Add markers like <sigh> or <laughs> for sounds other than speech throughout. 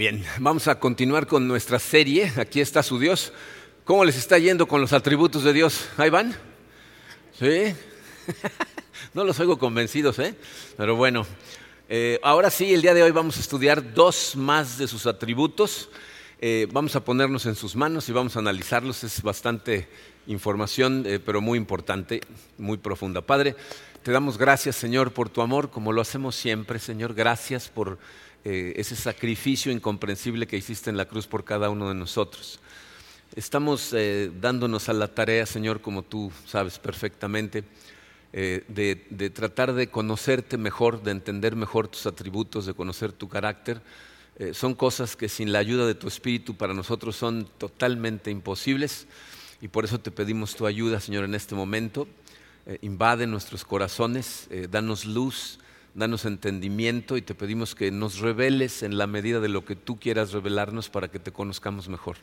Bien, vamos a continuar con nuestra serie. Aquí está su Dios. ¿Cómo les está yendo con los atributos de Dios? ¿Ahí van? ¿Sí? <laughs> no los oigo convencidos, ¿eh? Pero bueno, eh, ahora sí, el día de hoy vamos a estudiar dos más de sus atributos. Eh, vamos a ponernos en sus manos y vamos a analizarlos. Es bastante información, eh, pero muy importante, muy profunda. Padre, te damos gracias, Señor, por tu amor, como lo hacemos siempre, Señor. Gracias por ese sacrificio incomprensible que hiciste en la cruz por cada uno de nosotros. Estamos dándonos a la tarea, Señor, como tú sabes perfectamente, de, de, tratar de conocerte mejor, de entender mejor tus atributos, de conocer tu carácter. Eh, son cosas que sin la ayuda de tu Espíritu para nosotros son totalmente imposibles y por eso te pedimos tu ayuda, Señor, en este momento. Eh, invade nuestros corazones, eh, danos luz, danos entendimiento y te pedimos que nos reveles en la medida de lo que tú quieras revelarnos para que te conozcamos mejor.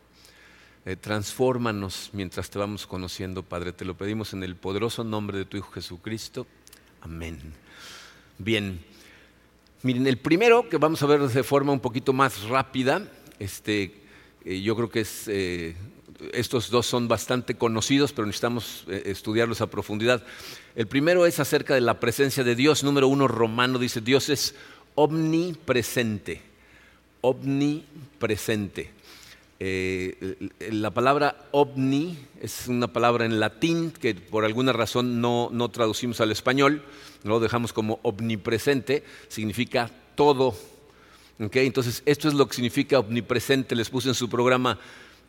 transfórmanos mientras te vamos conociendo, Padre. Te lo pedimos en el poderoso nombre de tu Hijo Jesucristo. Amén. Bien. Miren, el primero que vamos a ver de forma un poquito más rápida, este, eh, yo creo que es, eh, estos dos son bastante conocidos, pero necesitamos eh, estudiarlos a profundidad. El primero es acerca de la presencia de Dios. Número uno, romano, dice, Dios es omnipresente, omnipresente. la palabra omni es una palabra en latín que por alguna razón no, no traducimos al español lo dejamos como omnipresente, significa todo. Entonces, esto es lo que significa omnipresente. Les puse en su programa,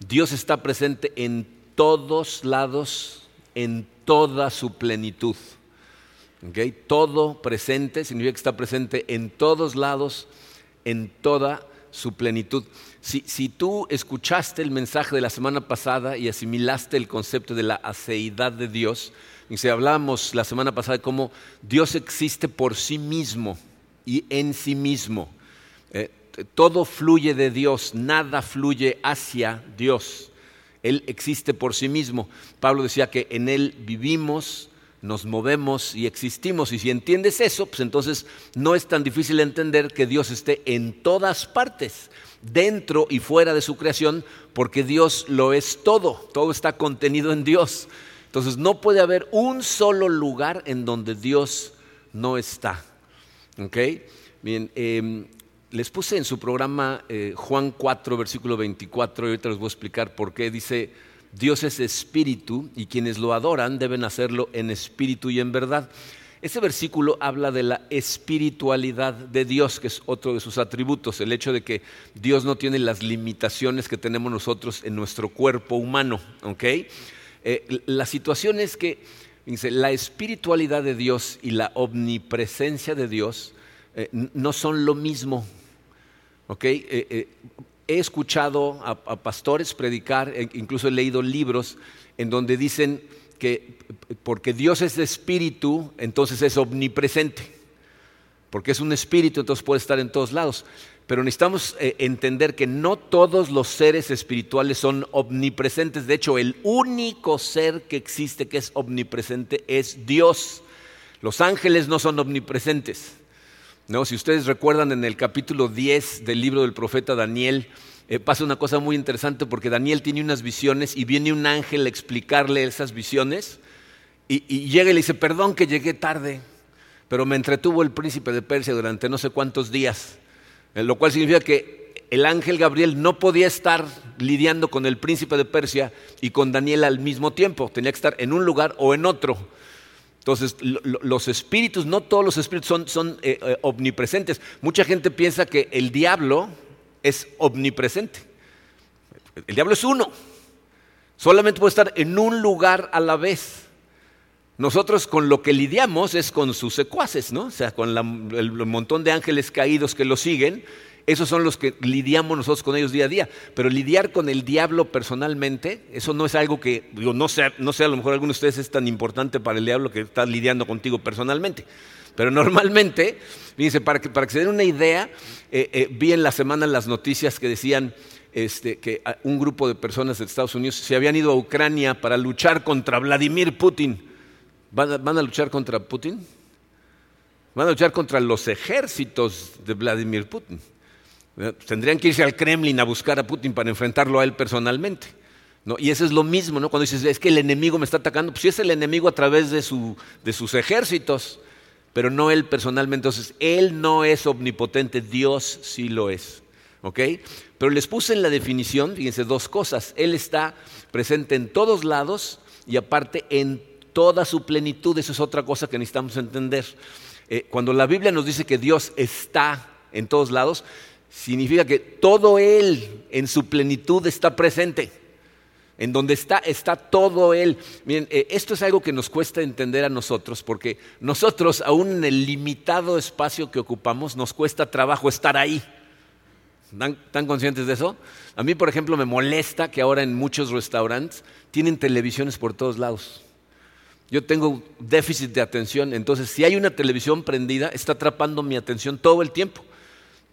Dios está presente en todos lados, en toda su plenitud. Todo presente significa que está presente en todos lados, en toda su plenitud. Si, si, tú escuchaste el mensaje de la semana pasada y asimilaste el concepto de la aceidad de Dios, y si hablamos la semana pasada de cómo Dios existe por sí mismo y en sí mismo. Eh, todo fluye de Dios, nada fluye hacia Dios. Él existe por sí mismo. Pablo decía que en Él vivimos, nos movemos y existimos. Y si entiendes eso, pues entonces no es tan difícil entender que Dios esté en todas partes, dentro y fuera de su creación, porque Dios lo es todo, todo está contenido en Dios. Entonces no puede haber un solo lugar en donde Dios no está. Bien, em, les puse en su programa eh, Juan 4, versículo 24, y ahorita les voy a explicar por qué. Dice, Dios es espíritu y quienes lo adoran deben hacerlo en espíritu y en verdad. Ese versículo habla de la espiritualidad de Dios, que es otro de sus atributos, el hecho de que Dios no tiene las limitaciones que tenemos nosotros en nuestro cuerpo humano. Eh, la situación es que la espiritualidad de Dios y la omnipresencia de Dios eh, no son lo mismo. Eh, he escuchado a, pastores predicar, e incluso he leído libros en donde dicen que porque Dios es espíritu, entonces es omnipresente. Porque es un espíritu, entonces puede estar en todos lados. Pero necesitamos eh, entender que no todos los seres espirituales son omnipresentes. De hecho, el único ser que existe que es omnipresente es Dios. Los ángeles no son omnipresentes. ¿No? Si ustedes recuerdan en el capítulo 10 del libro del profeta Daniel, eh, pasa una cosa muy interesante porque Daniel tiene unas visiones y viene un ángel a explicarle esas visiones y, y llega y le dice, perdón que llegué tarde, pero me entretuvo el príncipe de Persia durante no sé cuántos días. Eh, lo cual significa que el ángel Gabriel no podía estar lidiando con el príncipe de Persia y con Daniel al mismo tiempo, tenía que estar en un lugar o en otro. Entonces, los espíritus, no todos los espíritus son, eh, eh, omnipresentes. Mucha gente piensa que el diablo es omnipresente. El diablo es uno. Solamente puede estar en un lugar a la vez. Nosotros con lo que lidiamos es con sus secuaces, ¿no? O sea, con el, montón de ángeles caídos que lo siguen, esos son los que lidiamos nosotros con ellos día a día. Pero lidiar con el diablo personalmente, eso no es algo que, digo, no sé, no sé, a lo mejor alguno de ustedes es tan importante para el diablo que está lidiando contigo personalmente. Pero <laughs> normalmente, fíjense, para que, para se den una idea, eh, eh, vi en la semana las noticias que decían este, que un grupo de personas de Estados Unidos se habían ido a Ucrania para luchar contra Vladimir Putin. ¿Van a, luchar contra Putin? Van a luchar contra los ejércitos de Vladimir Putin. Tendrían que irse al Kremlin a buscar a Putin para enfrentarlo a él personalmente. Y eso es lo mismo, ¿no? Cuando dices, es que el enemigo me está atacando, pues sí es el enemigo a través de, de sus ejércitos, pero no él personalmente. Entonces, él no es omnipotente, Dios sí lo es. ¿Ok? Pero les puse en la definición, fíjense, dos cosas. Él está presente en todos lados y aparte en toda su plenitud. Eso es otra cosa que necesitamos entender. Eh, cuando la Biblia nos dice que Dios está en todos lados, significa que todo Él en su plenitud está presente. En donde está, está todo Él. Miren, eh, esto es algo que nos cuesta entender a nosotros, porque nosotros, aún en el limitado espacio que ocupamos, nos cuesta trabajo estar ahí. ¿Están, conscientes de eso? A mí, por ejemplo, me molesta que ahora en muchos restaurantes tienen televisiones por todos lados. Yo tengo déficit de atención, entonces si hay una televisión prendida, está atrapando mi atención todo el tiempo.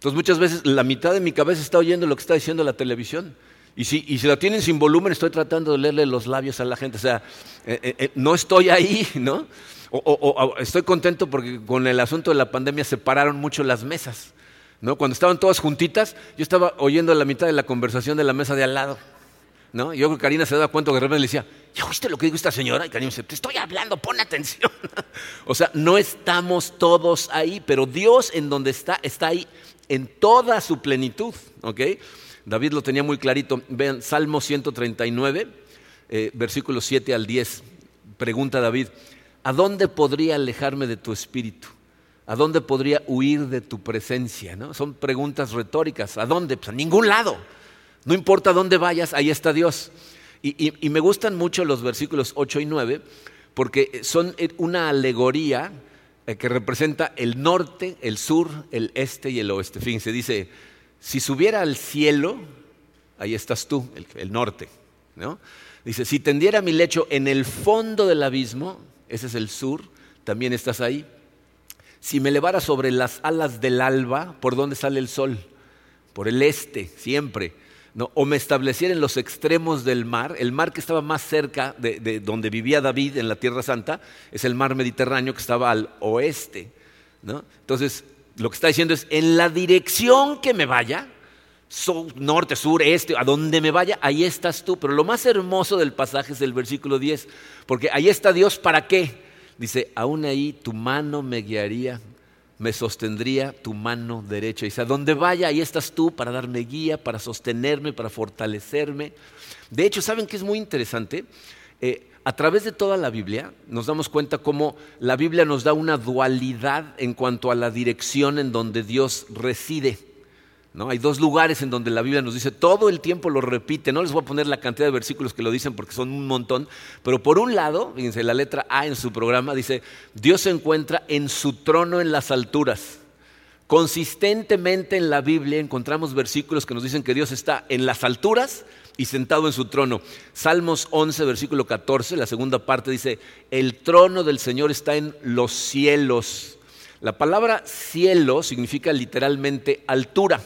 Entonces muchas veces la mitad de mi cabeza está oyendo lo que está diciendo la televisión. Y si, y si la tienen sin volumen, estoy tratando de leerle los labios a la gente. O sea, eh, eh, eh, no estoy ahí, ¿no? o, estoy contento porque con el asunto de la pandemia separaron mucho las mesas. ¿no? Cuando estaban todas juntitas, yo estaba oyendo la mitad de la conversación de la mesa de al lado. ¿no? Yo creo que Karina se da cuenta que de repente le decía, ¿ya oíste lo que dijo esta señora? Y Karina dice, te estoy hablando, pon atención. <laughs> o sea, no estamos todos ahí, pero Dios en donde está, está ahí en toda su plenitud. ¿ok? David lo tenía muy clarito. Vean, Salmo 139, eh, versículos 7 al 10. Pregunta David, ¿a dónde podría alejarme de tu espíritu? ¿A dónde podría huir de tu presencia? Son preguntas retóricas. ¿A dónde? Pues a ningún lado. No importa dónde vayas, ahí está Dios. Y, me gustan mucho los versículos 8 y 9 porque son una alegoría eh, que representa el norte, el sur, el este y el oeste. Fíjense, dice, si subiera al cielo, ahí estás tú, el, el norte. ¿no? Dice, si tendiera mi lecho en el fondo del abismo, ese es el sur, también estás ahí si me elevara sobre las alas del alba, ¿por dónde sale el sol? Por el este, siempre. O me estableciera en los extremos del mar, el mar que estaba más cerca de, donde vivía David en la Tierra Santa, es el mar Mediterráneo que estaba al oeste. ¿no? Entonces, lo que está diciendo es, en la dirección que me vaya, norte, sur, este, a donde me vaya, ahí estás tú. Pero lo más hermoso del pasaje es el versículo 10, porque ahí está Dios para qué? Dice, aún ahí tu mano me guiaría, me sostendría tu mano derecha. Dice, a donde vaya, ahí estás tú para darme guía, para sostenerme, para fortalecerme. De hecho, ¿saben qué es muy interesante? Eh, a través de toda la Biblia nos damos cuenta cómo la Biblia nos da una dualidad en cuanto a la dirección en donde Dios reside. Hay dos lugares en donde la Biblia nos dice, todo el tiempo lo repite, no les voy a poner la cantidad de versículos que lo dicen porque son un montón, pero por un lado, fíjense, la letra A en su programa dice, Dios se encuentra en su trono en las alturas. Consistentemente en la Biblia encontramos versículos que nos dicen que Dios está en las alturas y sentado en su trono. Salmos 11, versículo 14, la segunda parte dice, el trono del Señor está en los cielos. La palabra cielo significa literalmente altura.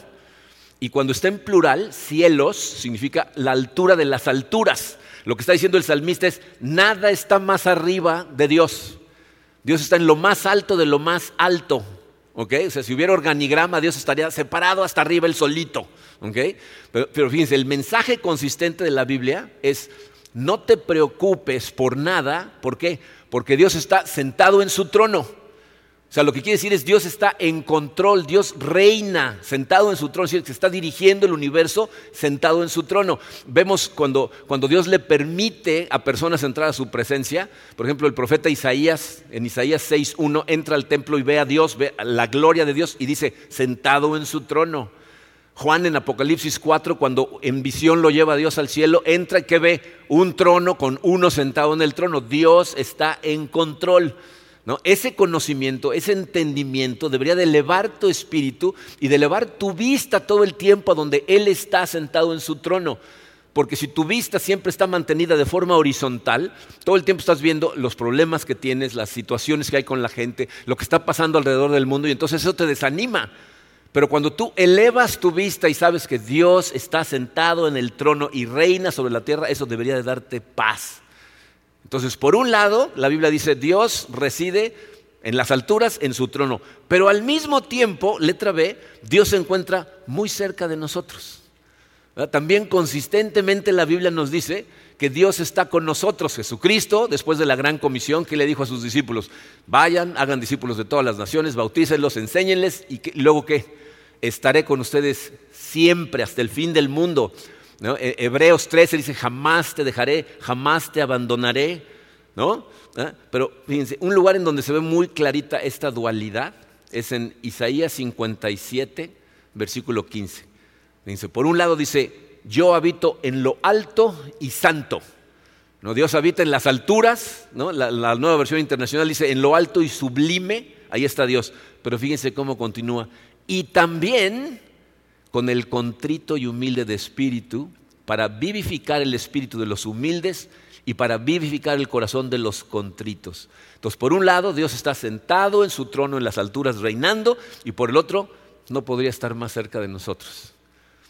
Y cuando está en plural, cielos significa la altura de las alturas. Lo que está diciendo el salmista es, nada está más arriba de Dios. Dios está en lo más alto de lo más alto. O sea, si hubiera organigrama, Dios estaría separado hasta arriba el solito. Pero, pero fíjense, el mensaje consistente de la Biblia es, no te preocupes por nada. ¿Por qué? Porque Dios está sentado en su trono. O sea, lo que quiere decir es Dios está en control, Dios reina sentado en su trono, que está dirigiendo el universo sentado en su trono. Vemos cuando, cuando Dios le permite a personas entrar a su presencia, por ejemplo, el profeta Isaías, en Isaías 6.1, entra al templo y ve a Dios, ve la gloria de Dios y dice, sentado en su trono. Juan en Apocalipsis 4, cuando en visión lo lleva a Dios al cielo, entra y que ve un trono con uno sentado en el trono. Dios está en control. Ese conocimiento, ese entendimiento debería de elevar tu espíritu y de elevar tu vista todo el tiempo a donde Él está sentado en su trono. Porque si tu vista siempre está mantenida de forma horizontal, todo el tiempo estás viendo los problemas que tienes, las situaciones que hay con la gente, lo que está pasando alrededor del mundo y entonces eso te desanima. Pero cuando tú elevas tu vista y sabes que Dios está sentado en el trono y reina sobre la tierra, eso debería de darte paz. Entonces, por un lado, la Biblia dice, Dios reside en las alturas, en su trono. Pero al mismo tiempo, letra B, Dios se encuentra muy cerca de nosotros. También consistentemente la Biblia nos dice que Dios está con nosotros. Jesucristo, después de la gran comisión, que le dijo a sus discípulos, vayan, hagan discípulos de todas las naciones, bautícenlos, enséñenles y, luego qué, estaré con ustedes siempre hasta el fin del mundo. E, Hebreos 13 dice, jamás te dejaré, jamás te abandonaré. ¿no? ¿Ah? Pero fíjense, un lugar en donde se ve muy clarita esta dualidad es en Isaías 57, versículo 15. Dice, por un lado dice, yo habito en lo alto y santo. ¿No? Dios habita en las alturas, ¿no? la, la, nueva versión internacional dice en lo alto y sublime, ahí está Dios. Pero fíjense cómo continúa. Y también con el contrito y humilde de espíritu, para vivificar el espíritu de los humildes y para vivificar el corazón de los contritos. Entonces, por un lado, Dios está sentado en su trono en las alturas reinando, y por el otro, no podría estar más cerca de nosotros.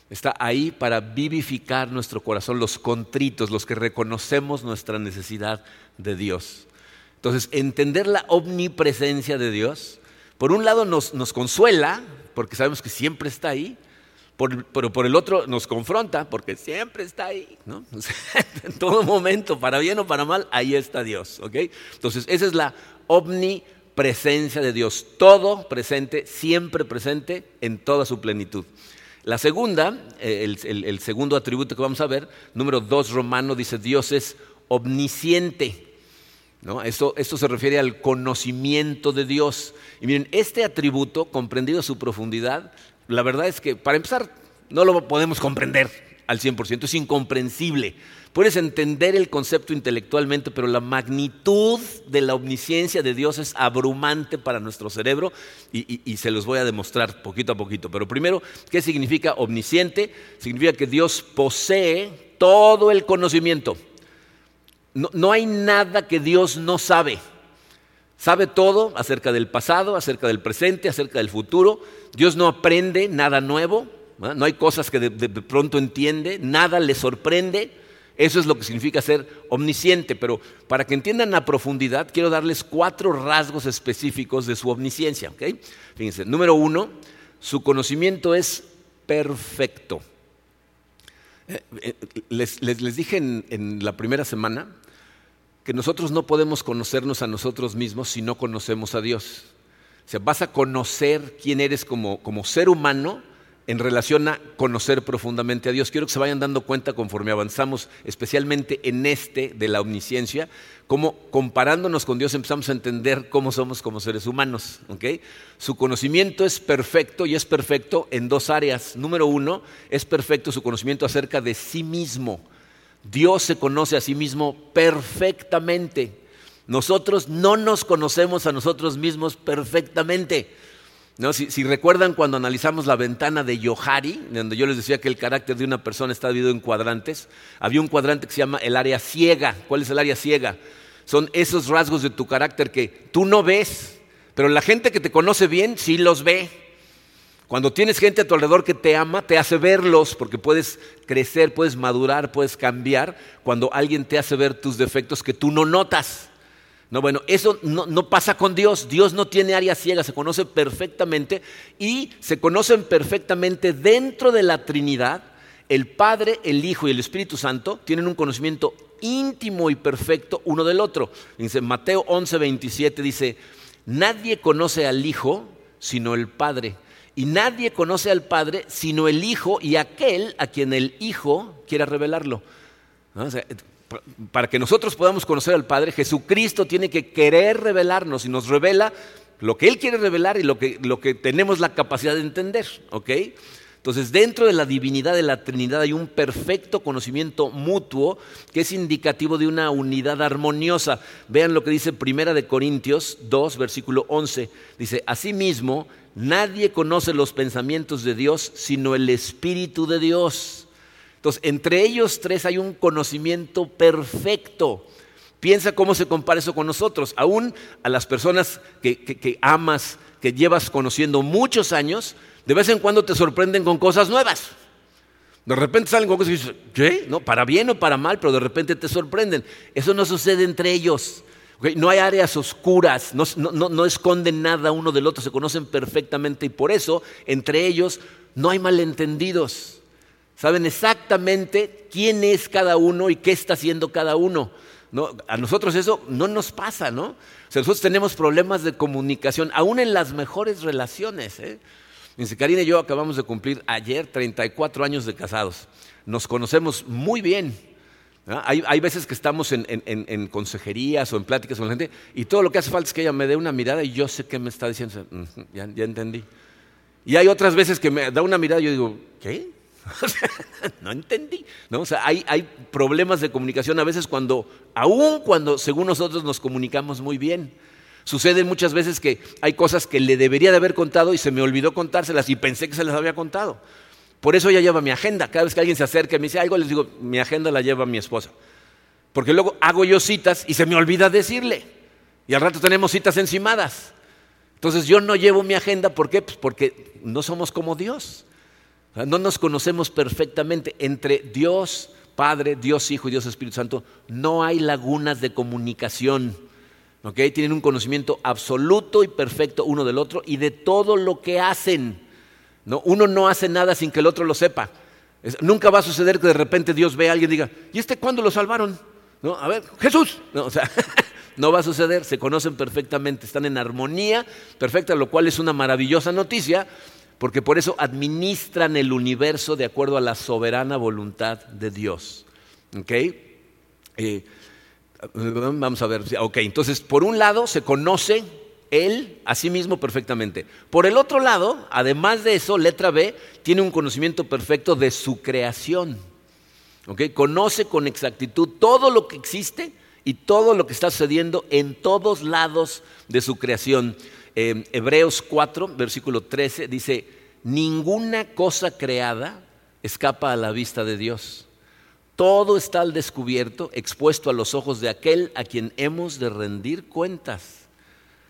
Está ahí para vivificar nuestro corazón, los contritos, los que reconocemos nuestra necesidad de Dios. Entonces, entender la omnipresencia de Dios, por un lado nos, consuela, porque sabemos que siempre está ahí, pero por el otro nos confronta, porque siempre está ahí, ¿no? <laughs> en todo momento, para bien o para mal, ahí está Dios, ¿ok? Entonces, esa es la omnipresencia de Dios, todo presente, siempre presente en toda su plenitud. La segunda, eh, el, segundo atributo que vamos a ver, número dos romano, dice Dios es omnisciente. ¿no? Esto, esto se refiere al conocimiento de Dios. Y miren, este atributo, comprendido a su profundidad, la verdad es que, para empezar, no lo podemos comprender al 100%, es incomprensible. Puedes entender el concepto intelectualmente, pero la magnitud de la omnisciencia de Dios es abrumante para nuestro cerebro y, se los voy a demostrar poquito a poquito. Pero primero, ¿qué significa omnisciente? Significa que Dios posee todo el conocimiento. No, hay nada que Dios no sabe. Sabe todo acerca del pasado, acerca del presente, acerca del futuro. Dios no aprende nada nuevo. No hay cosas que de pronto entiende, nada le sorprende. Eso es lo que significa ser omnisciente, pero para que entiendan a profundidad, quiero darles cuatro rasgos específicos de su omnisciencia. Fíjense, número uno, su conocimiento es perfecto. Eh, eh, les, dije en, la primera semana que nosotros no podemos conocernos a nosotros mismos si no conocemos a Dios. Sea, vas a conocer quién eres como ser humano en relación a conocer profundamente a Dios. Quiero que se vayan dando cuenta conforme avanzamos, especialmente en este de la omnisciencia, cómo comparándonos con Dios empezamos a entender cómo somos como seres humanos. Su conocimiento es perfecto y es perfecto en dos áreas. Número uno, es perfecto su conocimiento acerca de sí mismo. Dios se conoce a sí mismo perfectamente. Nosotros no nos conocemos a nosotros mismos perfectamente. Si, recuerdan cuando analizamos la ventana de Yohari, donde yo les decía que el carácter de una persona está dividido en cuadrantes, había un cuadrante que se llama el área ciega. ¿Cuál es el área ciega? Son esos rasgos de tu carácter que tú no ves, pero la gente que te conoce bien sí los ve. Cuando tienes gente a tu alrededor que te ama, te hace verlos, porque puedes crecer, puedes madurar, puedes cambiar, cuando alguien te hace ver tus defectos que tú no notas. No, bueno, eso no, pasa con Dios. Dios no tiene área ciega, se conoce perfectamente y se conocen perfectamente dentro de la Trinidad. El Padre, el Hijo y el Espíritu Santo tienen un conocimiento íntimo y perfecto uno del otro. Dice Mateo 11, 27 dice, nadie conoce al Hijo sino el Padre. Y nadie conoce al Padre sino el Hijo y aquel a quien el Hijo quiera revelarlo para que nosotros podamos conocer al Padre, Jesucristo tiene que querer revelarnos y nos revela lo que Él quiere revelar y lo que, lo que tenemos la capacidad de entender. ¿ok? Entonces, dentro de la divinidad de la Trinidad hay un perfecto conocimiento mutuo que es indicativo de una unidad armoniosa. Vean lo que dice Primera de Corintios 2, versículo 11. Dice, asimismo, nadie conoce los pensamientos de Dios sino el Espíritu de Dios. Entonces, entre ellos tres hay un conocimiento perfecto. Piensa cómo se compara eso con nosotros. Aún a las personas que, amas, que llevas conociendo muchos años, de vez en cuando te sorprenden con cosas nuevas. De repente salen con cosas y dices, ¿qué? No, para bien o para mal, pero de repente te sorprenden. Eso no sucede entre ellos. No hay áreas oscuras, no, no esconden nada uno del otro, se conocen perfectamente y por eso entre ellos no hay malentendidos. Saben exactamente quién es cada uno y qué está haciendo cada uno. ¿no? A nosotros eso no nos pasa, ¿no? O sea, nosotros tenemos problemas de comunicación, aún en las mejores relaciones. ¿eh? Karina y yo acabamos de cumplir ayer 34 años de casados. Nos conocemos muy bien. Hay, veces que estamos en, consejerías o en pláticas con la gente y todo lo que hace falta es que ella me dé una mirada y yo sé qué me está diciendo. Ya, ya entendí. Y hay otras veces que me da una mirada y yo digo, ¿qué? <laughs> no entendí. hay, problemas de comunicación a veces cuando, aún cuando según nosotros nos comunicamos muy bien. Sucede muchas veces que hay cosas que le debería de haber contado y se me olvidó contárselas y pensé que se las había contado. Por eso ella lleva mi agenda. Cada vez que alguien se acerca y me dice algo, les digo, mi agenda la lleva mi esposa. Porque luego hago yo citas y se me olvida decirle. Y al rato tenemos citas encimadas. Entonces yo no llevo mi agenda, ¿por qué? Pues porque no somos como Dios. No nos conocemos perfectamente. Entre Dios Padre, Dios Hijo y Dios Espíritu Santo no hay lagunas de comunicación. Tienen un conocimiento absoluto y perfecto uno del otro y de todo lo que hacen. Uno no hace nada sin que el otro lo sepa. nunca va a suceder que de repente Dios vea a alguien y diga, ¿y este cuándo lo salvaron? ¿No? A ver, Jesús. No, <laughs> no va a suceder, se conocen perfectamente, están en armonía perfecta, lo cual es una maravillosa noticia, porque por eso administran el universo de acuerdo a la soberana voluntad de Dios. ¿Ok? Eh, vamos a ver, ok, entonces por un lado se conoce él a sí mismo perfectamente. Por el otro lado, además de eso, letra B, tiene un conocimiento perfecto de su creación. ¿Ok? Conoce con exactitud todo lo que existe y todo lo que está sucediendo en todos lados de su creación. Hebreos 4, versículo 13, dice, ninguna cosa creada escapa a la vista de Dios. Todo está al descubierto, expuesto a los ojos de aquel a quien hemos de rendir cuentas.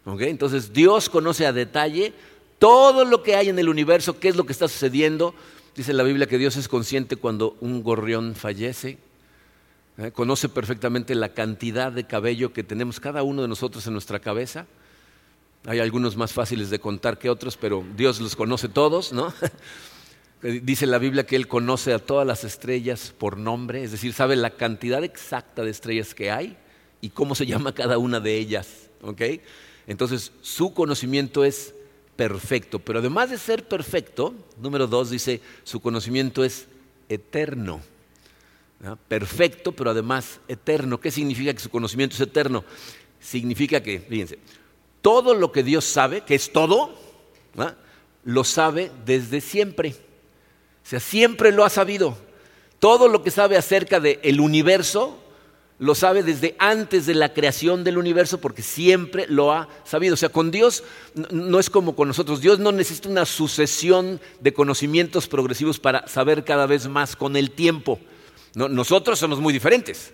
Entonces Dios conoce a detalle todo lo que hay en el universo, qué es lo que está sucediendo. Dice la Biblia que Dios es consciente cuando un gorrión fallece. ¿eh? Conoce perfectamente la cantidad de cabello que tenemos cada uno de nosotros en nuestra cabeza. Hay algunos más fáciles de contar que otros, pero Dios los conoce todos, ¿no? <laughs> Dice la Biblia que Él conoce a todas las estrellas por nombre, es decir, sabe la cantidad exacta de estrellas que hay y cómo se llama cada una de ellas. Entonces, su conocimiento es perfecto, pero además de ser perfecto, número dos dice, su conocimiento es eterno. Perfecto, pero además eterno. ¿Qué significa que su conocimiento es eterno? Significa que, fíjense, todo lo que Dios sabe, que es todo, lo sabe desde siempre. O sea, siempre lo ha sabido. Todo lo que sabe acerca del universo, lo sabe desde antes de la creación del universo porque siempre lo ha sabido. O sea, con Dios no es como con nosotros. Dios no necesita una sucesión de conocimientos progresivos para saber cada vez más con el tiempo. Nosotros somos muy diferentes.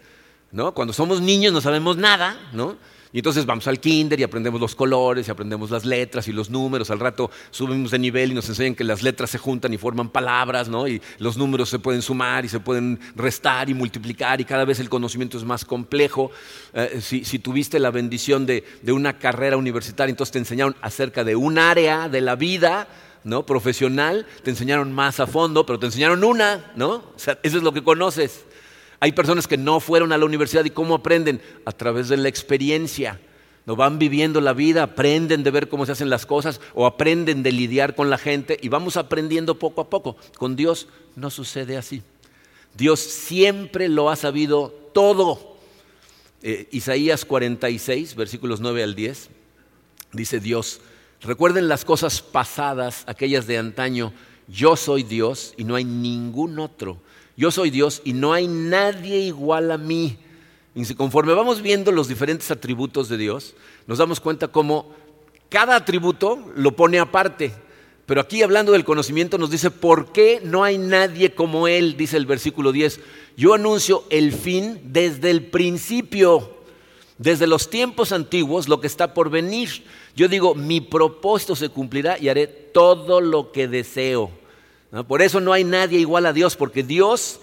¿no? Cuando somos niños no sabemos nada, ¿no? Y entonces vamos al kinder y aprendemos los colores y aprendemos las letras y los números. Al rato subimos de nivel y nos enseñan que las letras se juntan y forman palabras, ¿no? Y los números se pueden sumar y se pueden restar y multiplicar y cada vez el conocimiento es más complejo. Eh, si, tuviste la bendición de, una carrera universitaria, entonces te enseñaron acerca de un área de la vida, ¿no? profesional, te enseñaron más a fondo, pero te enseñaron una, ¿no? O sea, eso es lo que conoces. Hay personas que no fueron a la universidad y cómo aprenden? A través de la experiencia. No van viviendo la vida, aprenden de ver cómo se hacen las cosas o aprenden de lidiar con la gente y vamos aprendiendo poco a poco. Con Dios no sucede así. Dios siempre lo ha sabido todo. Eh, Isaías 46, versículos 9 al 10, dice Dios, recuerden las cosas pasadas, aquellas de antaño, yo soy Dios y no hay ningún otro yo soy Dios y no hay nadie igual a mí. Y conforme vamos viendo los diferentes atributos de Dios, nos damos cuenta cómo cada atributo lo pone aparte. Pero aquí hablando del conocimiento nos dice, ¿por qué no hay nadie como Él? Dice el versículo 10. Yo anuncio el fin desde el principio, desde los tiempos antiguos, lo que está por venir. Yo digo, mi propósito se cumplirá y haré todo lo que deseo. Por eso no hay nadie igual a Dios, porque Dios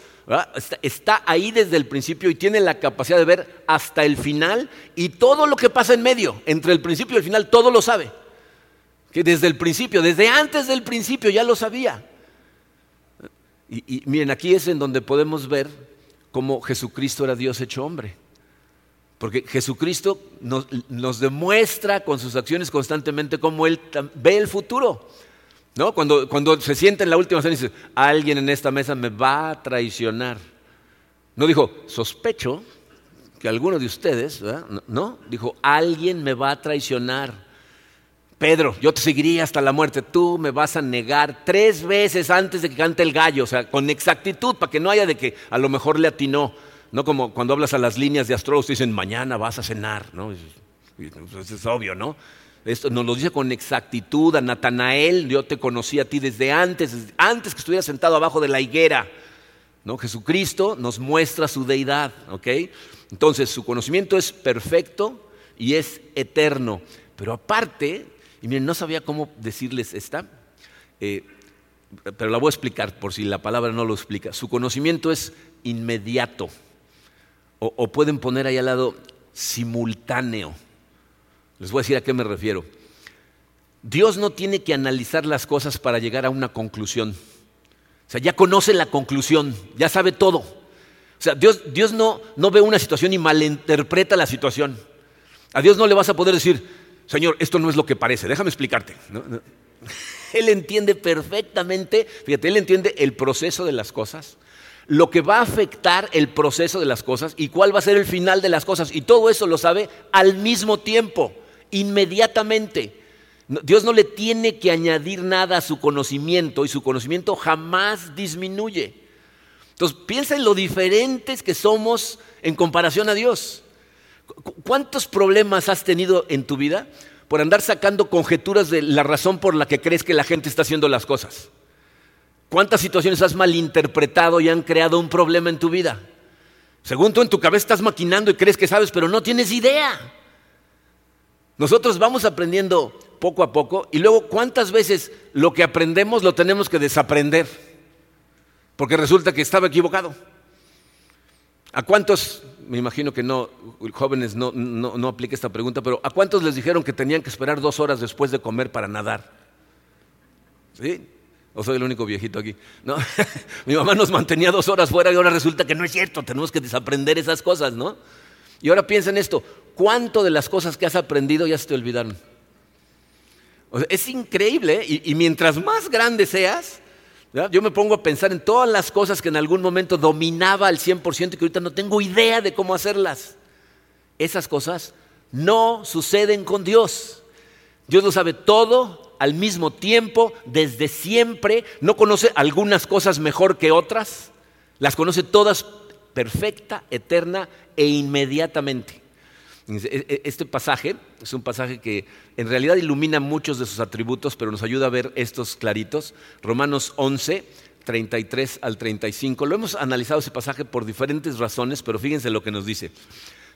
Está, ahí desde el principio y tiene la capacidad de ver hasta el final y todo lo que pasa en medio, entre el principio y el final, todo lo sabe. Que desde el principio, desde antes del principio ya lo sabía. Y, miren, aquí es en donde podemos ver cómo Jesucristo era Dios hecho hombre. Porque Jesucristo nos, nos, demuestra con sus acciones constantemente cómo Él ve el futuro. ¿No? Cuando, cuando se sienta en la última cena y dice, alguien en esta mesa me va a traicionar. No dijo, sospecho que alguno de ustedes, no, no, dijo, alguien me va a traicionar. Pedro, yo te seguiría hasta la muerte, tú me vas a negar tres veces antes de que cante el gallo, o sea, con exactitud, para que no haya de que a lo mejor le atinó, no como cuando hablas a las líneas de astrólogos, dicen, mañana vas a cenar, ¿no? Pues, es obvio, ¿no? Esto nos lo dice con exactitud a Natanael, yo te conocí a ti desde antes, antes que estuviera sentado abajo de la higuera. ¿no? Jesucristo nos muestra su deidad, ¿ok? Entonces, su conocimiento es perfecto y es eterno. Pero aparte, y miren, no sabía cómo decirles esta, eh, pero la voy a explicar por si la palabra no lo explica. Su conocimiento es inmediato. O, o pueden poner ahí al lado simultáneo. Les voy a decir a qué me refiero. Dios no tiene que analizar las cosas para llegar a una conclusión. O sea, ya conoce la conclusión, ya sabe todo. O sea, Dios, Dios no, no ve una situación y malinterpreta la situación. A Dios no le vas a poder decir, Señor, esto no es lo que parece, déjame explicarte. <laughs> Él entiende perfectamente, fíjate, Él entiende el proceso de las cosas, lo que va a afectar el proceso de las cosas y cuál va a ser el final de las cosas. Y todo eso lo sabe al mismo tiempo, inmediatamente. Dios no le tiene que añadir nada a su conocimiento y su conocimiento jamás disminuye. Entonces, piensa en lo diferentes que somos en comparación a Dios. ¿Cuántos problemas has tenido en tu vida por andar sacando conjeturas de la razón por la que crees que la gente está haciendo las cosas? ¿Cuántas situaciones has malinterpretado y han creado un problema en tu vida? Según tú en tu cabeza estás maquinando y crees que sabes, pero no tienes idea. Nosotros vamos aprendiendo poco a poco y luego cuántas veces lo que aprendemos lo tenemos que desaprender porque resulta que estaba equivocado. ¿A cuántos me imagino que no, jóvenes no, no, no aplique esta pregunta, pero ¿a cuántos les dijeron que tenían que esperar dos horas después de comer para nadar? ¿Sí? ¿O soy el único viejito aquí? No, <laughs> mi mamá nos mantenía dos horas fuera y ahora resulta que no es cierto, tenemos que desaprender esas cosas, ¿no? Y ahora piensa en esto, ¿cuánto de las cosas que has aprendido ya se te olvidaron? es increíble, ¿eh? y mientras más grande seas, yo me pongo a pensar en todas las cosas que en algún momento dominaba al 100% y que ahorita no tengo idea de cómo hacerlas. Esas cosas no suceden con Dios. Dios lo sabe todo al mismo tiempo, desde siempre. No conoce algunas cosas mejor que otras. Las conoce todas perfecta, eterna e inmediatamente. E, e, este pasaje es un pasaje que en realidad ilumina muchos de sus atributos, pero nos ayuda a ver estos claritos. Romanos 11, 33 al 35. Lo hemos analizado ese pasaje por diferentes razones, pero fíjense lo que nos dice.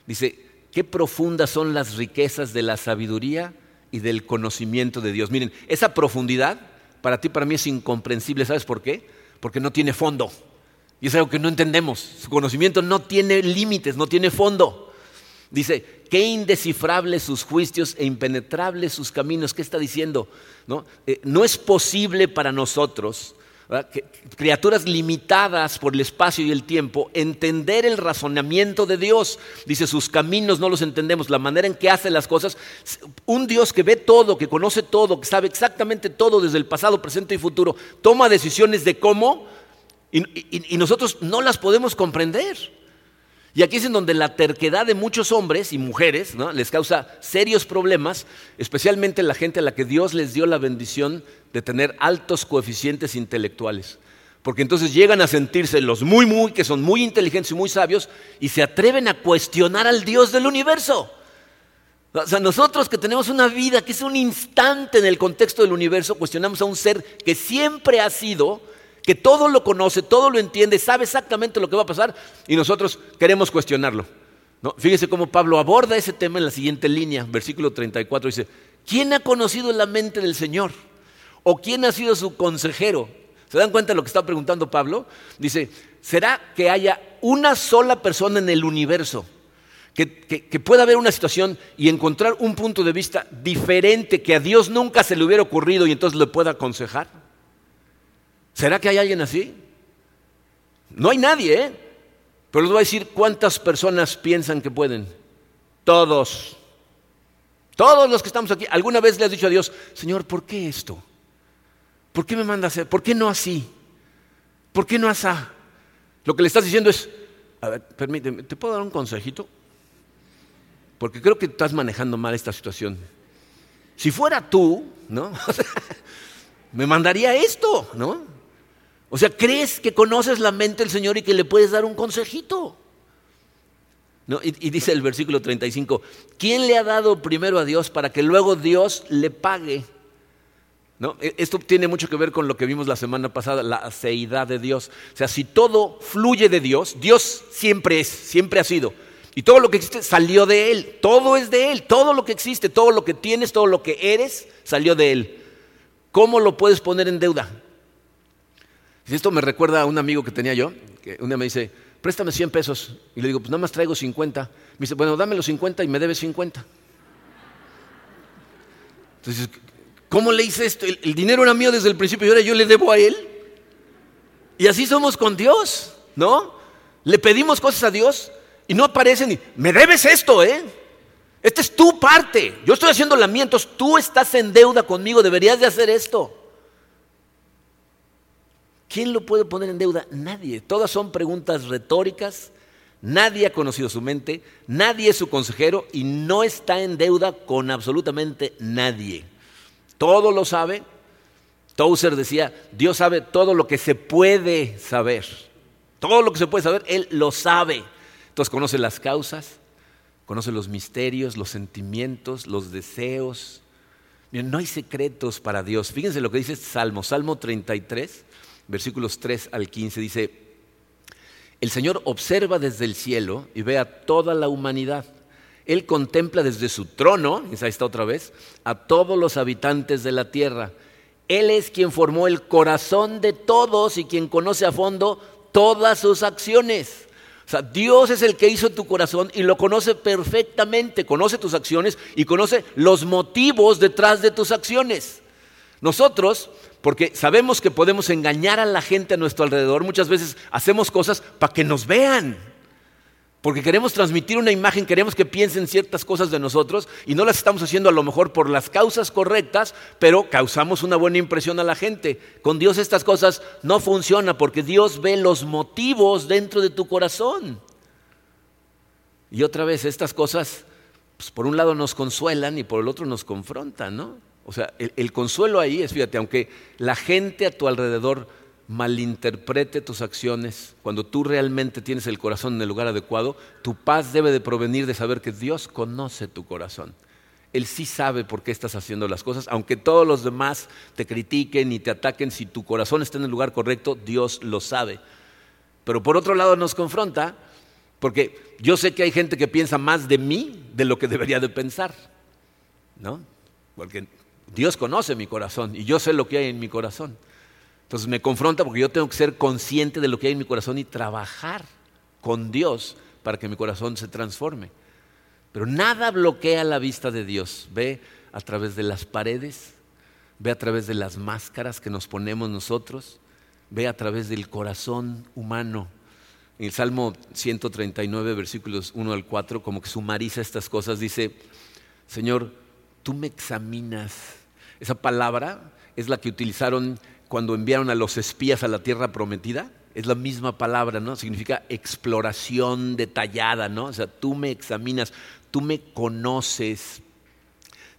Dice, qué profundas son las riquezas de la sabiduría y del conocimiento de Dios. Miren, esa profundidad para ti, para mí es incomprensible. ¿Sabes por qué? Porque no tiene fondo. Y es algo que no entendemos. Su conocimiento no tiene límites, no tiene fondo. Dice, qué indescifrables sus juicios e impenetrables sus caminos. ¿Qué está diciendo? No, eh, no es posible para nosotros, criaturas limitadas por el espacio y el tiempo, entender el razonamiento de Dios. Dice, sus caminos no los entendemos, la manera en que hace las cosas. Un Dios que ve todo, que conoce todo, que sabe exactamente todo desde el pasado, presente y futuro, toma decisiones de cómo y nosotros no las podemos comprender. Y aquí es en donde la terquedad de muchos hombres y mujeres les causa serios problemas, especialmente la gente a la que Dios les dio la bendición de tener altos coeficientes intelectuales. Porque entonces llegan a sentirse los muy, muy, que son muy inteligentes y muy sabios, y se atreven a cuestionar al Dios del universo. O sea, nosotros que tenemos una vida que es un instante en el contexto del universo, cuestionamos a un ser que siempre ha sido que todo lo conoce, todo lo entiende, sabe exactamente lo que va a pasar y nosotros queremos cuestionarlo. ¿no? Fíjese cómo Pablo aborda ese tema en la siguiente línea, versículo 34, dice, ¿quién ha conocido la mente del Señor? ¿O quién ha sido su consejero? ¿Se dan cuenta de lo que está preguntando Pablo? Dice, ¿será que haya una sola persona en el universo que, que, pueda ver una situación y encontrar un punto de vista diferente que a Dios nunca se le hubiera ocurrido y entonces le pueda aconsejar? ¿Será que hay alguien así? No hay nadie, ¿eh? Pero les voy a decir cuántas personas piensan que pueden. Todos. Todos los que estamos aquí. ¿Alguna vez le has dicho a Dios, Señor, ¿por qué esto? ¿Por qué me manda a hacer? ¿Por qué no así? ¿Por qué no asá? Lo que le estás diciendo es, a ver, permíteme, ¿te puedo dar un consejito? Porque creo que estás manejando mal esta situación. Si fuera tú, ¿no? <laughs> me mandaría esto, ¿no? O sea, ¿crees que conoces la mente del Señor y que le puedes dar un consejito? ¿No? Y, dice el versículo 35, ¿quién le ha dado primero a Dios para que luego Dios le pague? ¿No? E, esto tiene mucho que ver con lo que vimos la semana pasada, la aceidad de Dios. O sea, si todo fluye de Dios, Dios siempre es, siempre ha sido. Y todo lo que existe salió de Él, todo es de Él, todo lo que existe, todo lo que tienes, todo lo que eres, salió de Él. ¿Cómo lo puedes poner en deuda? Esto me recuerda a un amigo que tenía yo, que un día me dice, préstame 100 pesos. Y le digo, pues nada más traigo 50. Me dice, bueno, dame los 50 y me debes 50. Entonces, ¿cómo le hice esto? El, dinero era mío desde el principio y ahora yo le debo a él. Y así somos con Dios, ¿no? Le pedimos cosas a Dios y no aparecen y, me debes esto, ¿eh? Esta es tu parte. Yo estoy haciendo la tú estás en deuda conmigo, deberías de hacer esto. ¿Quién lo puede poner en deuda? Nadie. Todas son preguntas retóricas. Nadie ha conocido su mente, nadie es su consejero y no está en deuda con absolutamente nadie. Todo lo sabe. Tozer decía, Dios sabe todo lo que se puede saber. Todo lo que se puede saber, Él lo sabe. Entonces conoce las causas, conoce los misterios, los sentimientos, los deseos. no hay secretos para Dios. Fíjense lo que dice Salmo, Salmo 33 versículos 3 al 15, dice, el Señor observa desde el cielo y ve a toda la humanidad. Él contempla desde su trono, esa está otra vez, a todos los habitantes de la tierra. Él es quien formó el corazón de todos y quien conoce a fondo todas sus acciones. O sea, Dios es el que hizo tu corazón y lo conoce perfectamente, conoce tus acciones y conoce los motivos detrás de tus acciones. Nosotros porque sabemos que podemos engañar a la gente a nuestro alrededor. Muchas veces hacemos cosas para que nos vean. Porque queremos transmitir una imagen, queremos que piensen ciertas cosas de nosotros y no las estamos haciendo a lo mejor por las causas correctas, pero causamos una buena impresión a la gente. Con Dios estas cosas no funcionan porque Dios ve los motivos dentro de tu corazón. Y otra vez, estas cosas, pues por un lado nos consuelan y por el otro nos confrontan, ¿no? O sea, el, consuelo ahí es, fíjate, aunque la gente a tu alrededor malinterprete tus acciones, cuando tú realmente tienes el corazón en el lugar adecuado, tu paz debe de provenir de saber que Dios conoce tu corazón. Él sí sabe por qué estás haciendo las cosas, aunque todos los demás te critiquen y te ataquen, si tu corazón está en el lugar correcto, Dios lo sabe. Pero por otro lado nos confronta, porque yo sé que hay gente que piensa más de mí de lo que debería de pensar, ¿no? Porque Dios conoce mi corazón y yo sé lo que hay en mi corazón. Entonces me confronta porque yo tengo que ser consciente de lo que hay en mi corazón y trabajar con Dios para que mi corazón se transforme. Pero nada bloquea la vista de Dios. Ve a través de las paredes, ve a través de las máscaras que nos ponemos nosotros, ve a través del corazón humano. En el Salmo 139, versículos 1 al 4, como que sumariza estas cosas, dice, Señor, tú me examinas esa palabra es la que utilizaron cuando enviaron a los espías a la tierra prometida. Es la misma palabra, ¿no? Significa exploración detallada, ¿no? O sea, tú me examinas, tú me conoces.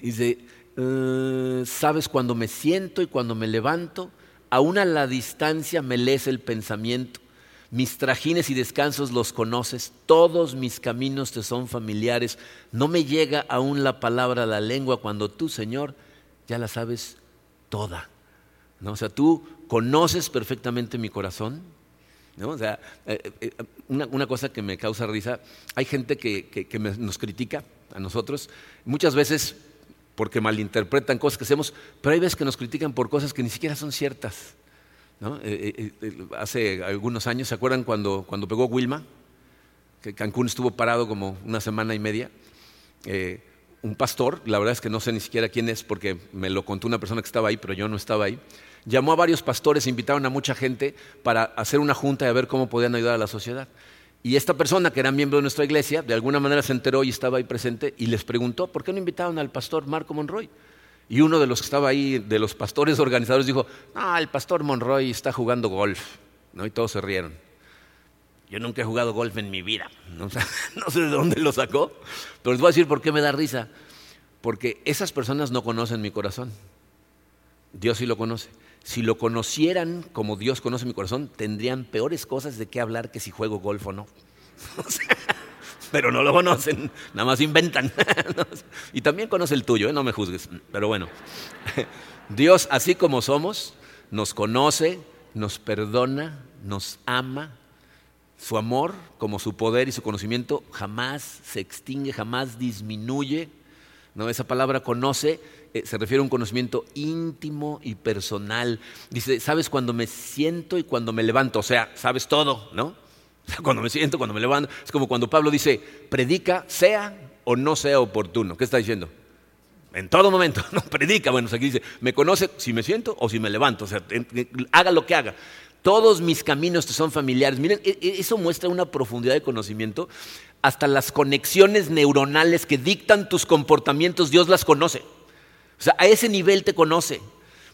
Dice, eh, sabes cuando me siento y cuando me levanto, aún a la distancia me lees el pensamiento. Mis trajines y descansos los conoces, todos mis caminos te son familiares. No me llega aún la palabra a la lengua cuando tú, Señor, ya la sabes toda. ¿no? O sea, tú conoces perfectamente mi corazón. ¿no? O sea, eh, eh, una, cosa que me causa risa, hay gente que, nos critica a nosotros, muchas veces porque malinterpretan cosas que hacemos, pero hay veces que nos critican por cosas que ni siquiera son ciertas. Eh, hace algunos años, ¿se acuerdan cuando, cuando pegó Wilma? Que Cancún estuvo parado como una semana y media. Un pastor, la verdad es que no sé ni siquiera quién es porque me lo contó una persona que estaba ahí, pero yo no estaba ahí. Llamó a varios pastores, invitaron a mucha gente para hacer una junta y a ver cómo podían ayudar a la sociedad. Y esta persona, que era miembro de nuestra iglesia, de alguna manera se enteró y estaba ahí presente y les preguntó, ¿por qué no invitaron al pastor Marco Monroy? Y uno de los que estaba ahí, de los pastores organizadores, dijo, ah, el pastor Monroy está jugando golf. ¿No? Y todos se rieron. Yo nunca he jugado golf en mi vida. <laughs> ¿no? sé de dónde lo sacó, pero les voy a decir por qué me da risa. Porque esas personas no conocen mi corazón. Dios sí lo conoce. Si lo conocieran como Dios conoce mi corazón, tendrían peores cosas de qué hablar que si juego golf o no. <laughs> pero no lo conocen, nada más inventan. <laughs> y también conoce el tuyo, ¿eh? no me juzgues. Pero bueno, Dios así como somos, nos conoce, nos perdona, nos ama. Su amor, como su poder y su conocimiento, jamás se extingue, jamás disminuye. ¿no? Esa palabra conoce eh, se refiere a un conocimiento íntimo y personal. Dice, sabes cuando me siento y cuando me levanto, o sea, sabes todo, ¿no? Cuando me siento, cuando me levanto. Es como cuando Pablo dice, predica, sea o no sea oportuno. ¿Qué está diciendo? En todo momento, <laughs> no predica. Bueno, aquí dice, me conoce si me siento o si me levanto. O sea, haga lo que haga. Todos mis caminos te son familiares. Miren, e, e, eso muestra una profundidad de conocimiento. Hasta las conexiones neuronales que dictan tus comportamientos, Dios las conoce. O sea, a ese nivel te conoce.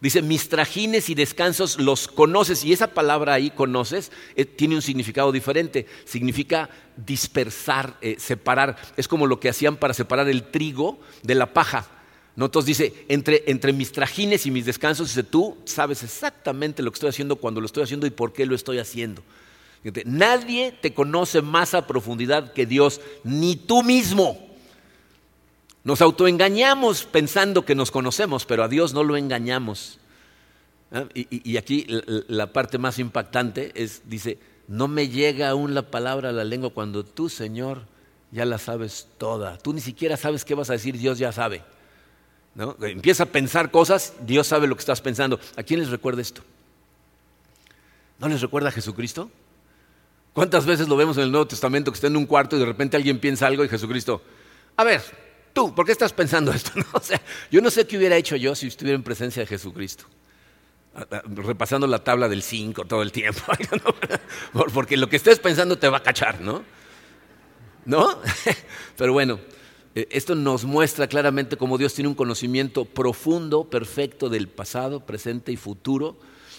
Dice, mis trajines y descansos los conoces. Y esa palabra ahí, conoces, eh, tiene un significado diferente. Significa dispersar, eh, separar. Es como lo que hacían para separar el trigo de la paja. ¿No? Entonces dice, entre, entre mis trajines y mis descansos, dice, tú sabes exactamente lo que estoy haciendo, cuando lo estoy haciendo y por qué lo estoy haciendo. Nadie te conoce más a profundidad que Dios, ni tú mismo. Nos autoengañamos pensando que nos conocemos, pero a Dios no lo engañamos. ¿Ah? Y, aquí la parte más impactante es, dice, no me llega aún la palabra a la lengua cuando tú, Señor, ya la sabes toda. Tú ni siquiera sabes qué vas a decir, Dios ya sabe. ¿No? Empieza a pensar cosas, Dios sabe lo que estás pensando. ¿A quién les recuerda esto? ¿No les recuerda a Jesucristo? ¿Cuántas veces lo vemos en el Nuevo Testamento que está en un cuarto y de repente alguien piensa algo y Jesucristo, a ver, tú, ¿por qué estás pensando esto? <laughs> O sea, yo no sé qué hubiera hecho yo si estuviera en presencia de Jesucristo. Repasando la tabla del 5 todo el tiempo. <laughs> Porque lo que estés pensando te va a cachar, ¿no? ¿No? <laughs> Pero bueno, esto nos muestra claramente cómo Dios tiene un conocimiento profundo, perfecto del pasado, presente y futuro.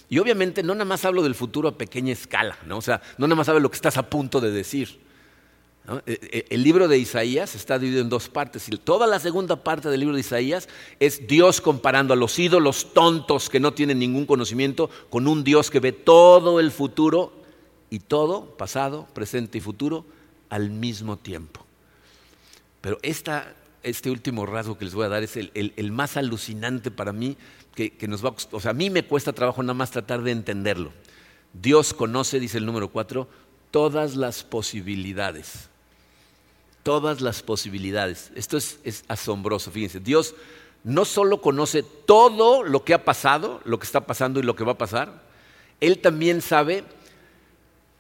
Y obviamente no nada más hablo del futuro a pequeña escala, ¿no? O sea, no nada más hablo lo que estás a punto de decir. Eh, eh, el libro de Isaías está dividido en dos partes y toda la segunda parte del libro de Isaías es Dios comparando a los ídolos tontos que no tienen ningún conocimiento con un Dios que ve todo el futuro y todo, pasado, presente y futuro, al mismo tiempo. Pero este último rasgo que les voy a dar es el, más alucinante para mí, que, nos va, o sea, a mí me cuesta trabajo nada más tratar de entenderlo. Dios conoce, dice el número cuatro, todas las posibilidades todas las posibilidades. Esto es, asombroso, fíjense. Dios no solo conoce todo lo que ha pasado, lo que está pasando y lo que va a pasar, Él también sabe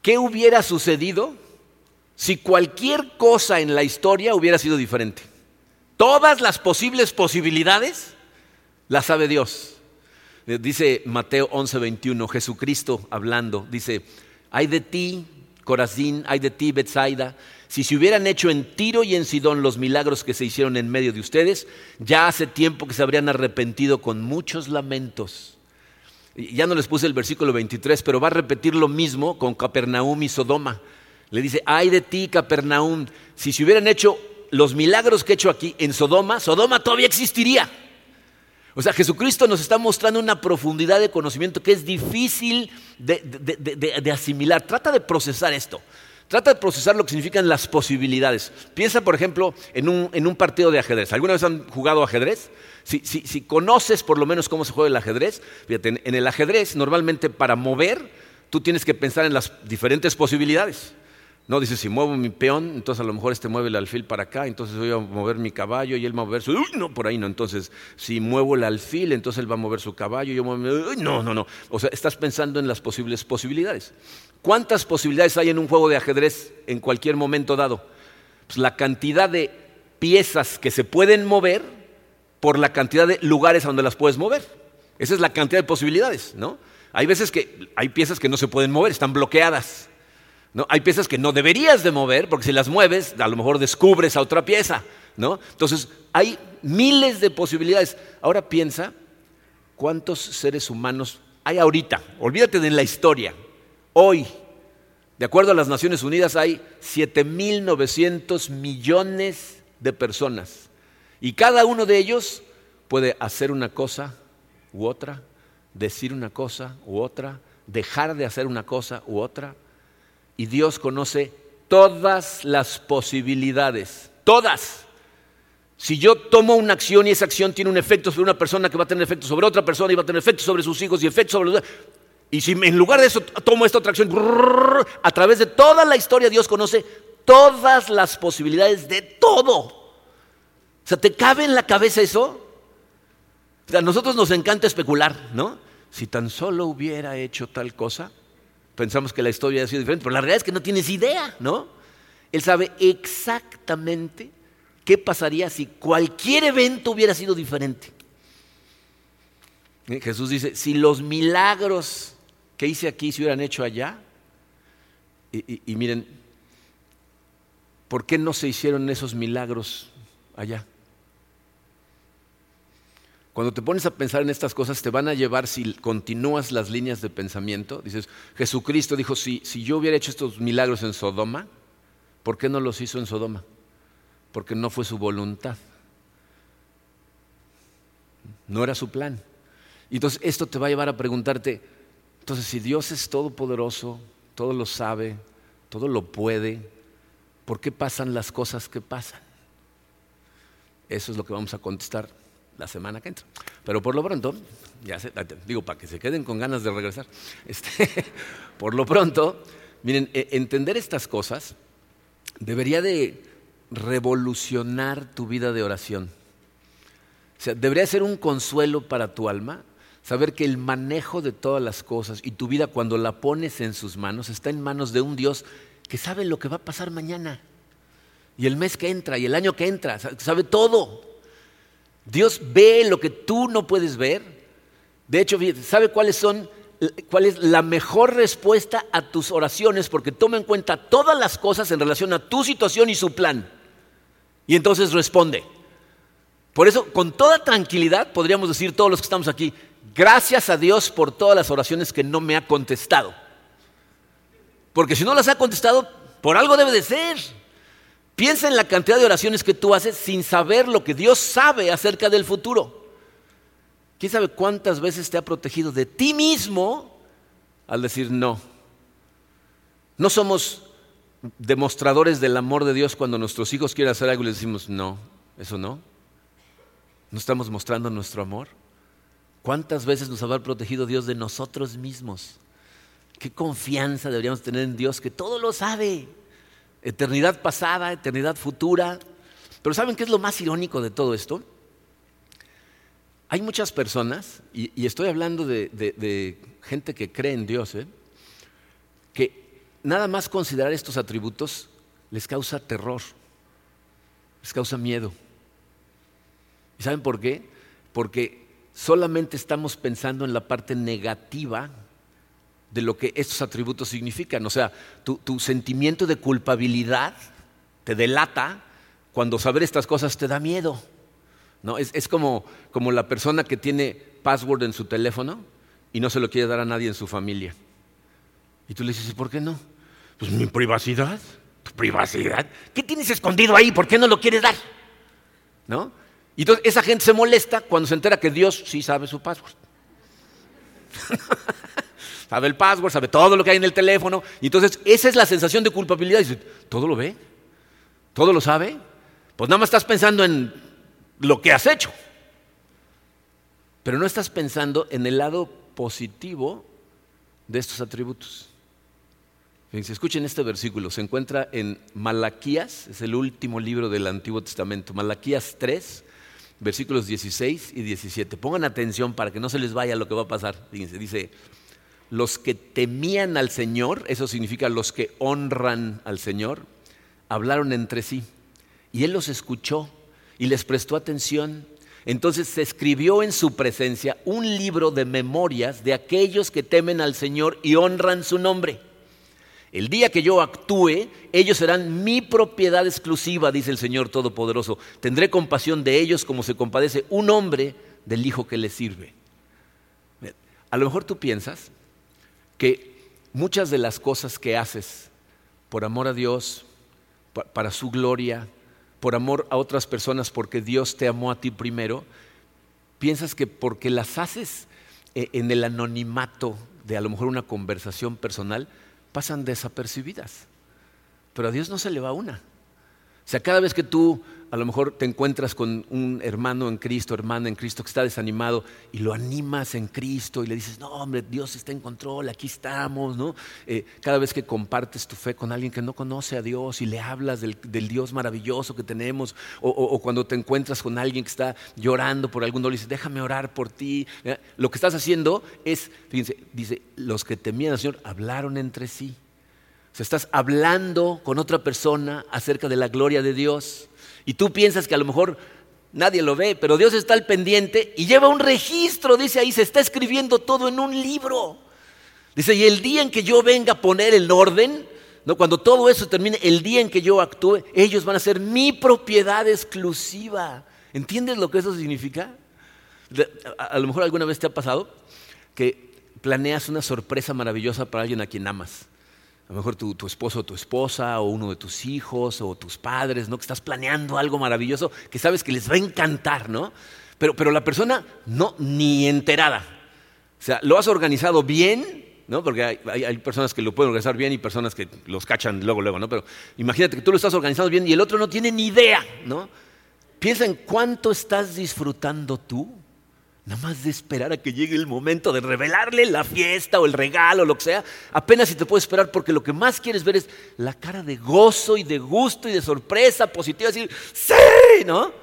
qué hubiera sucedido si cualquier cosa en la historia hubiera sido diferente. Todas las posibles posibilidades las sabe Dios. Dice Mateo 11:21, Jesucristo hablando, dice, hay de ti, Corazín, hay de ti, Bethsaida, si se hubieran hecho en Tiro y en Sidón los milagros que se hicieron en medio de ustedes, ya hace tiempo que se habrían arrepentido con muchos lamentos. Ya no les puse el versículo 23, pero va a repetir lo mismo con Capernaum y Sodoma. Le dice, ay de ti, Capernaum, si se hubieran hecho los milagros que he hecho aquí en Sodoma, Sodoma todavía existiría. O sea, Jesucristo nos está mostrando una profundidad de conocimiento que es difícil de asimilar. Trata de procesar esto. Trata de procesar lo que significan las posibilidades. Piensa, por ejemplo, en un, partido de ajedrez. ¿Alguna vez han jugado ajedrez? Si, conoces por lo menos cómo se juega el ajedrez, fíjate, en el ajedrez normalmente para mover tú tienes que pensar en las diferentes posibilidades. No dice, si muevo mi peón, entonces a lo mejor este mueve el alfil para acá, entonces voy a mover mi caballo y él va a mover su... Uy, no, por ahí no. Entonces, si muevo el alfil, entonces él va a mover su caballo yo muevo... Uy, no, no, no. O sea, estás pensando en las posibles posibilidades. ¿Cuántas posibilidades hay en un juego de ajedrez en cualquier momento dado? Pues la cantidad de piezas que se pueden mover por la cantidad de lugares a donde las puedes mover. Esa es la cantidad de posibilidades, ¿no? Hay veces que hay piezas que no se pueden mover, están bloqueadas. ¿No? Hay piezas que no deberías de mover, porque si las mueves, a lo mejor descubres a otra pieza. ¿no? Entonces, hay miles de posibilidades. Ahora piensa cuántos seres humanos hay ahorita. Olvídate de la historia. Hoy, de acuerdo a las Naciones Unidas, hay 7.900 millones de personas. Y cada uno de ellos puede hacer una cosa u otra, decir una cosa u otra, dejar de hacer una cosa u otra. Y Dios conoce todas las posibilidades, todas. Si yo tomo una acción y esa acción tiene un efecto sobre una persona que va a tener efecto sobre otra persona y va a tener efecto sobre sus hijos y efecto sobre los... Y si en lugar de eso tomo esta otra acción, a través de toda la historia Dios conoce todas las posibilidades de todo. O sea, ¿te cabe en la cabeza eso? a nosotros nos encanta especular, ¿no? Si tan solo hubiera hecho tal cosa, pensamos que la historia ha sido diferente, pero la realidad es que no tienes idea, ¿no? Él sabe exactamente qué pasaría si cualquier evento hubiera sido diferente. Jesús dice, si los milagros que hice aquí se hubieran hecho allá, y, miren, ¿por qué no se hicieron esos milagros allá? Cuando te pones a pensar en estas cosas, te van a llevar, si continúas las líneas de pensamiento, dices, Jesucristo dijo, si, si yo hubiera hecho estos milagros en Sodoma, ¿por qué no los hizo en Sodoma? Porque no fue su voluntad. No era su plan. Y entonces esto te va a llevar a preguntarte, entonces si Dios es todopoderoso, todo lo sabe, todo lo puede, ¿por qué pasan las cosas que pasan? Eso es lo que vamos a contestar la semana que entra. Pero por lo pronto, ya digo, para que se queden con ganas de regresar, <laughs> este, por lo pronto, miren, e, entender estas cosas debería de revolucionar tu vida de oración. O sea, debería ser un consuelo para tu alma saber que el manejo de todas las cosas y tu vida cuando la pones en sus manos está en manos de un Dios que sabe lo que va a pasar mañana y el mes que entra y el año que entra, sabe todo. Dios ve lo que tú no puedes ver. De hecho, sabe cuáles son, cuál es la mejor respuesta a tus oraciones porque toma en cuenta todas las cosas en relación a tu situación y su plan. Y entonces responde. Por eso, con toda tranquilidad, podríamos decir todos los que estamos aquí, gracias a Dios por todas las oraciones que no me ha contestado. Porque si no las ha contestado, por algo debe de ser. Piensa en la cantidad de oraciones que tú haces sin saber lo que Dios sabe acerca del futuro. ¿Quién sabe cuántas veces te ha protegido de ti mismo al decir no? No somos demostradores del amor de Dios cuando nuestros hijos quieren hacer algo y les decimos no, eso no. ¿No estamos mostrando nuestro amor? ¿Cuántas veces nos habrá protegido Dios de nosotros mismos? ¿Qué confianza deberíamos tener en Dios que todo lo sabe? Eternidad pasada, eternidad futura. Pero ¿saben qué es lo más irónico de todo esto? Hay muchas personas, y, estoy hablando de, gente que cree en Dios, ¿eh? que nada más considerar estos atributos les causa terror, les causa miedo. ¿Y saben por qué? Porque solamente estamos pensando en la parte negativa de lo que estos atributos significan. O sea, tu, sentimiento de culpabilidad te delata cuando saber estas cosas te da miedo. ¿no? Es, como, como la persona que tiene password en su teléfono y no se lo quiere dar a nadie en su familia. Y tú le dices, ¿por qué no? Pues mi privacidad. ¿Tu privacidad? ¿Qué tienes escondido ahí? ¿Por qué no lo quieres dar? ¿No? Y entonces esa gente se molesta cuando se entera que Dios sí sabe su password. <laughs> sabe el password, sabe todo lo que hay en el teléfono. Y entonces esa es la sensación de culpabilidad. Dice, ¿todo lo ve? ¿Todo lo sabe? Pues nada más estás pensando en lo que has hecho. Pero no estás pensando en el lado positivo de estos atributos. escuchen este versículo, se encuentra en Malaquías, es el último libro del Antiguo Testamento, Malaquías 3, versículos 16 y 17. Pongan atención para que no se les vaya lo que va a pasar. Fíjense, dice, los que temían al Señor, eso significa los que honran al Señor, hablaron entre sí. Y Él los escuchó y les prestó atención. Entonces se escribió en su presencia un libro de memorias de aquellos que temen al Señor y honran su nombre. El día que yo actúe, ellos serán mi propiedad exclusiva, dice el Señor Todopoderoso. Tendré compasión de ellos como se compadece un hombre del hijo que le sirve. A lo mejor tú piensas que muchas de las cosas que haces por amor a Dios, para su gloria, por amor a otras personas, porque Dios te amó a ti primero, piensas que porque las haces eh, en el anonimato de a lo mejor una conversación personal, pasan desapercibidas. Pero a Dios no se le va una. O sea, cada vez que tú a lo mejor te encuentras con un hermano en Cristo, hermana en Cristo que está desanimado y lo animas en Cristo y le dices, no, hombre, Dios está en control, aquí estamos, ¿no? Eh, cada vez que compartes tu fe con alguien que no conoce a Dios y le hablas del, Dios maravilloso que tenemos, o, cuando te encuentras con alguien que está llorando por algún dolor y dices, déjame orar por ti, lo que estás haciendo es, fíjense, dice, los que temían al Señor hablaron entre sí. O sea, estás hablando con otra persona acerca de la gloria de Dios y tú piensas que a lo mejor nadie lo ve, pero Dios está al pendiente y lleva un registro, dice ahí, se está escribiendo todo en un libro. Dice, y el día en que yo venga a poner el orden, ¿no? cuando todo eso termine, el día en que yo actúe, ellos van a ser mi propiedad exclusiva. ¿Entiendes lo que eso significa? A lo mejor alguna vez te ha pasado que planeas una sorpresa maravillosa para alguien a quien amas a lo mejor tu, esposo o tu esposa, o uno de tus hijos, o tus padres, ¿no? Que estás planeando algo maravilloso que sabes que les va a encantar, ¿no? Pero, pero la persona no, ni enterada. O sea, lo has organizado bien, ¿no? Porque hay, hay, personas que lo pueden organizar bien y personas que los cachan luego, luego, ¿no? Pero imagínate que tú lo estás organizando bien y el otro no tiene ni idea, ¿no? Piensa en cuánto estás disfrutando tú Nada más de esperar a que llegue el momento de revelarle la fiesta o el regalo o lo que sea. Apenas si te puedes esperar porque lo que más quieres ver es la cara de gozo y de gusto y de sorpresa positiva. Decir, sí, ¿no?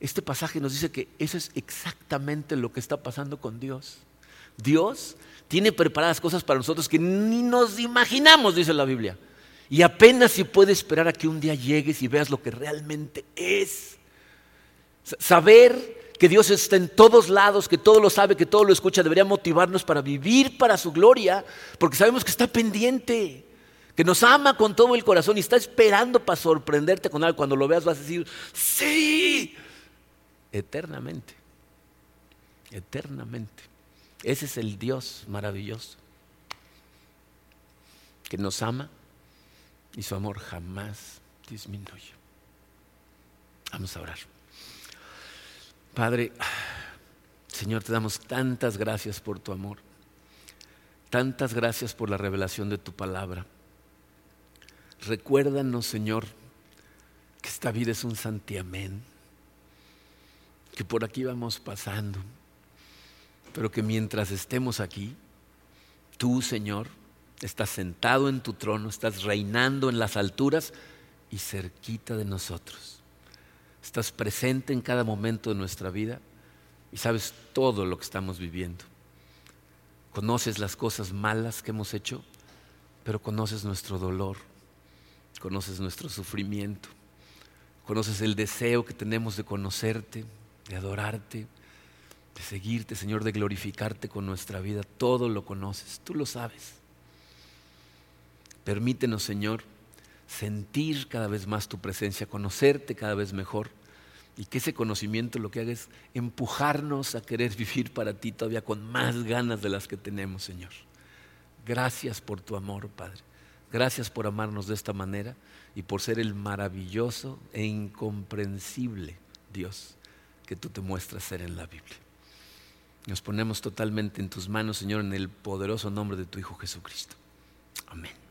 Este pasaje nos dice que eso es exactamente lo que está pasando con Dios. Dios tiene preparadas cosas para nosotros que ni nos imaginamos, dice la Biblia. Y apenas si puede esperar a que un día llegues y veas lo que realmente es. Saber que Dios está en todos lados, que todo lo sabe, que todo lo escucha, debería motivarnos para vivir para su gloria, porque sabemos que está pendiente, que nos ama con todo el corazón y está esperando para sorprenderte con algo. Cuando lo veas vas a decir, sí, eternamente, eternamente. Ese es el Dios maravilloso, que nos ama y su amor jamás disminuye. Vamos a orar. Padre, Señor, te damos tantas gracias por tu amor, tantas gracias por la revelación de tu palabra. Recuérdanos, Señor, que esta vida es un santiamén, que por aquí vamos pasando, pero que mientras estemos aquí, tú, Señor, estás sentado en tu trono, estás reinando en las alturas y cerquita de nosotros. Estás presente en cada momento de nuestra vida y sabes todo lo que estamos viviendo. Conoces las cosas malas que hemos hecho, pero conoces nuestro dolor, conoces nuestro sufrimiento, conoces el deseo que tenemos de conocerte, de adorarte, de seguirte, Señor, de glorificarte con nuestra vida. Todo lo conoces, tú lo sabes. Permítenos, Señor, sentir cada vez más tu presencia, conocerte cada vez mejor y que ese conocimiento lo que haga es empujarnos a querer <laughs> vivir para ti todavía con más ganas de las que tenemos, Señor. Gracias por tu amor, Padre. Gracias por amarnos de esta manera y por ser el maravilloso e incomprensible Dios que tú te muestras ser en la Biblia. Nos ponemos totalmente en tus manos, Señor, en el poderoso nombre de tu Hijo Jesucristo. Amén.